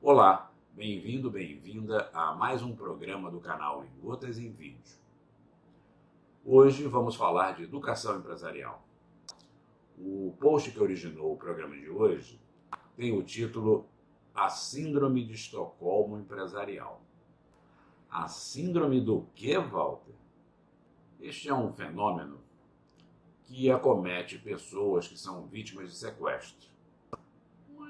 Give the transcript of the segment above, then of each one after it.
Olá, bem-vindo, bem-vinda a mais um programa do canal Em Gotas em Vídeo. Hoje vamos falar de educação empresarial. O post que originou o programa de hoje tem o título A Síndrome de Estocolmo Empresarial. A síndrome do que, Walter? Este é um fenômeno que acomete pessoas que são vítimas de sequestro.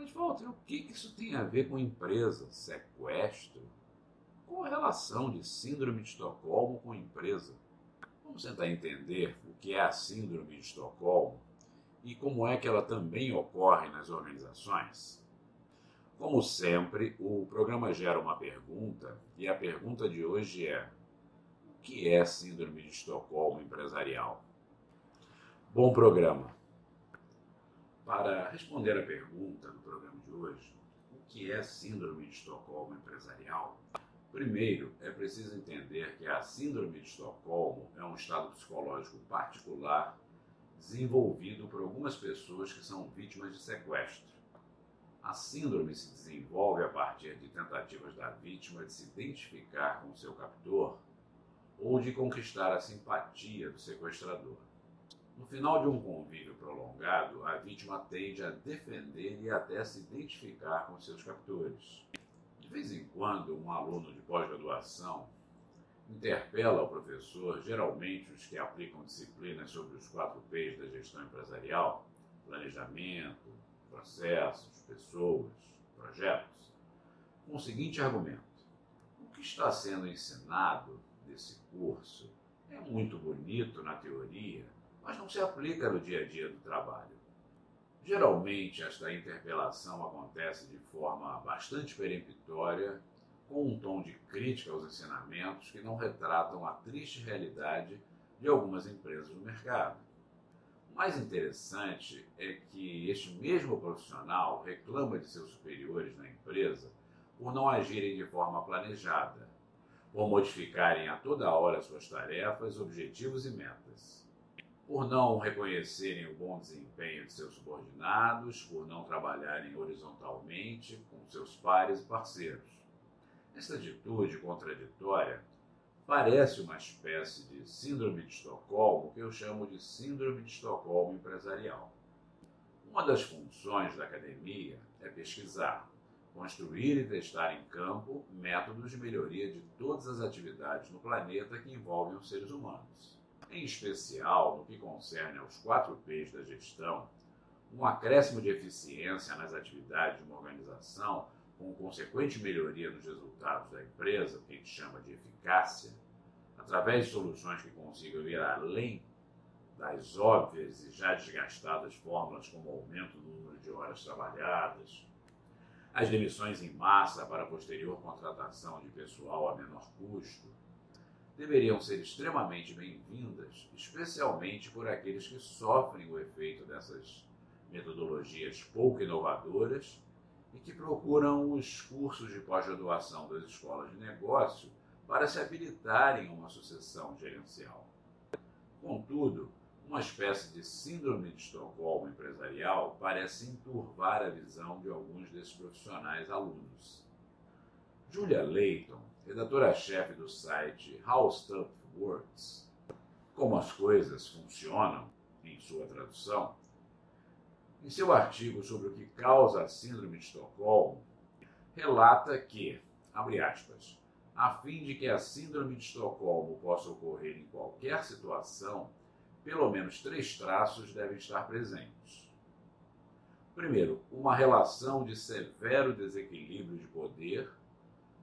Mas, Walter, o que isso tem a ver com empresa, sequestro? Qual a relação de síndrome de Estocolmo com empresa? Vamos tentar entender o que é a síndrome de Estocolmo e como é que ela também ocorre nas organizações? Como sempre, o programa gera uma pergunta e a pergunta de hoje é: o que é Síndrome de Estocolmo empresarial? Bom programa. Para responder a pergunta do programa de hoje, o que é Síndrome de Estocolmo empresarial? Primeiro, é preciso entender que a Síndrome de Estocolmo é um estado psicológico particular desenvolvido por algumas pessoas que são vítimas de sequestro. A síndrome se desenvolve a partir de tentativas da vítima de se identificar com seu captor ou de conquistar a simpatia do sequestrador. No final de um convívio prolongado, a vítima tende a defender e até se identificar com seus captores. De vez em quando, um aluno de pós-graduação interpela o professor, geralmente os que aplicam disciplinas sobre os quatro P's da gestão empresarial, planejamento, processos, pessoas, projetos, com o seguinte argumento: o que está sendo ensinado nesse curso é muito bonito na teoria, mas não se aplica no dia a dia do trabalho. Geralmente, esta interpelação acontece de forma bastante peremptória com um tom de crítica aos ensinamentos que não retratam a triste realidade de algumas empresas no mercado. O mais interessante é que este mesmo profissional reclama de seus superiores na empresa por não agirem de forma planejada, por modificarem a toda hora suas tarefas, objetivos e metas, por não reconhecerem o bom desempenho de seus subordinados, por não trabalharem horizontalmente com seus pares e parceiros esta atitude contraditória parece uma espécie de síndrome de Estocolmo que eu chamo de síndrome de Estocolmo empresarial. Uma das funções da academia é pesquisar, construir e testar em campo métodos de melhoria de todas as atividades no planeta que envolvem os seres humanos. Em especial, no que concerne aos quatro P's da gestão, um acréscimo de eficiência nas atividades de uma organização com consequente melhoria nos resultados da empresa, que a gente chama de eficácia, através de soluções que consigam ir além das óbvias e já desgastadas fórmulas como aumento do número de horas trabalhadas, as demissões em massa para posterior contratação de pessoal a menor custo, deveriam ser extremamente bem-vindas, especialmente por aqueles que sofrem o efeito dessas metodologias pouco inovadoras e que procuram os cursos de pós-graduação das escolas de negócio para se habilitarem a uma sucessão gerencial. Contudo, uma espécie de síndrome de Estocolmo empresarial parece enturvar a visão de alguns desses profissionais alunos. Julia Layton, redatora-chefe do site How Stuff Works, Como as Coisas Funcionam, em sua tradução, em seu artigo sobre o que causa a Síndrome de Estocolmo, relata que, abre aspas, a fim de que a Síndrome de Estocolmo possa ocorrer em qualquer situação, pelo menos três traços devem estar presentes. Primeiro, uma relação de severo desequilíbrio de poder,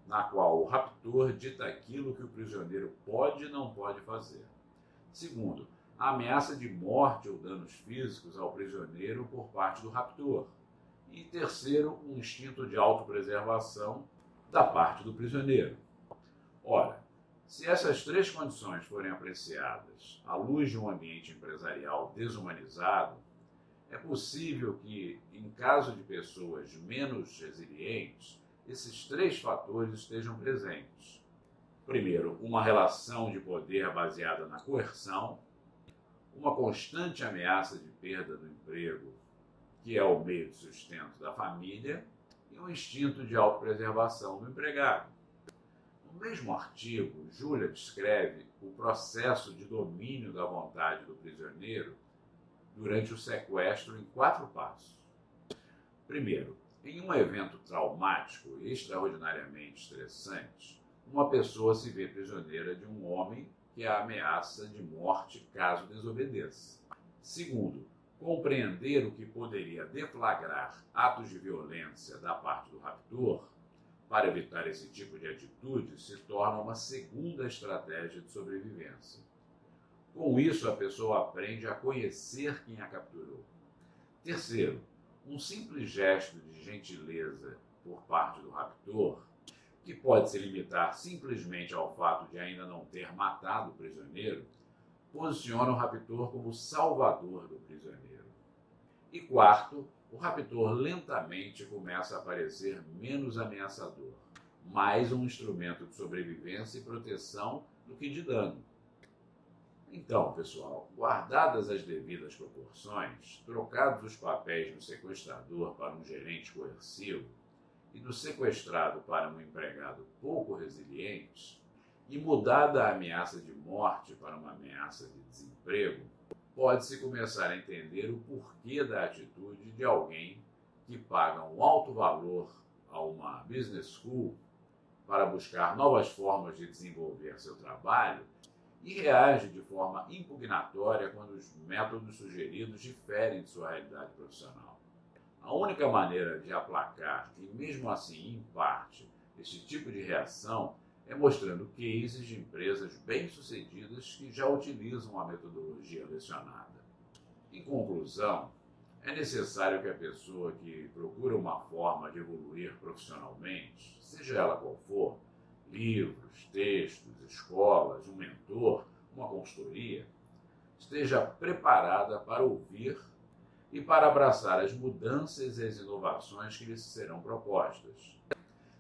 na qual o raptor dita aquilo que o prisioneiro pode e não pode fazer. Segundo, a ameaça de morte ou danos físicos ao prisioneiro por parte do raptor. E terceiro, um instinto de autopreservação da parte do prisioneiro. Ora, se essas três condições forem apreciadas à luz de um ambiente empresarial desumanizado, é possível que, em caso de pessoas menos resilientes, esses três fatores estejam presentes. Primeiro, uma relação de poder baseada na coerção, uma constante ameaça de perda do emprego, que é o meio de sustento da família, e um instinto de autopreservação do empregado. No mesmo artigo, Júlia descreve o processo de domínio da vontade do prisioneiro durante o sequestro em quatro passos. Primeiro, em um evento traumático e extraordinariamente estressante, uma pessoa se vê prisioneira de um homem que a ameaça de morte caso desobedeça. Segundo, compreender o que poderia deflagrar atos de violência da parte do raptor para evitar esse tipo de atitude se torna uma segunda estratégia de sobrevivência. Com isso, a pessoa aprende a conhecer quem a capturou. Terceiro, um simples gesto de gentileza por parte do raptor que pode se limitar simplesmente ao fato de ainda não ter matado o prisioneiro, posiciona o raptor como salvador do prisioneiro. E quarto, o raptor lentamente começa a parecer menos ameaçador, mais um instrumento de sobrevivência e proteção do que de dano. Então, pessoal, guardadas as devidas proporções, trocados os papéis do sequestrador para um gerente coercivo, e do sequestrado para um empregado pouco resiliente e mudada a ameaça de morte para uma ameaça de desemprego, pode-se começar a entender o porquê da atitude de alguém que paga um alto valor a uma business school para buscar novas formas de desenvolver seu trabalho e reage de forma impugnatória quando os métodos sugeridos diferem de sua realidade profissional. A única maneira de aplacar, e mesmo assim, em parte, esse tipo de reação é mostrando cases de empresas bem-sucedidas que já utilizam a metodologia lecionada. Em conclusão, é necessário que a pessoa que procura uma forma de evoluir profissionalmente, seja ela qual for, livros, textos, escolas, um mentor, uma consultoria, esteja preparada para ouvir e para abraçar as mudanças e as inovações que lhes serão propostas,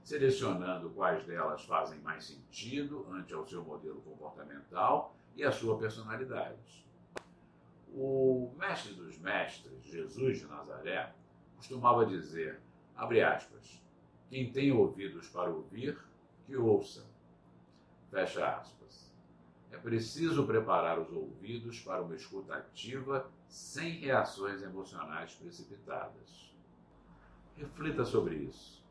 selecionando quais delas fazem mais sentido ante ao seu modelo comportamental e a sua personalidade. O mestre dos mestres, Jesus de Nazaré, costumava dizer, abre aspas, quem tem ouvidos para ouvir, que ouça. Fecha aspas. É preciso preparar os ouvidos para uma escuta ativa, sem reações emocionais precipitadas. Reflita sobre isso.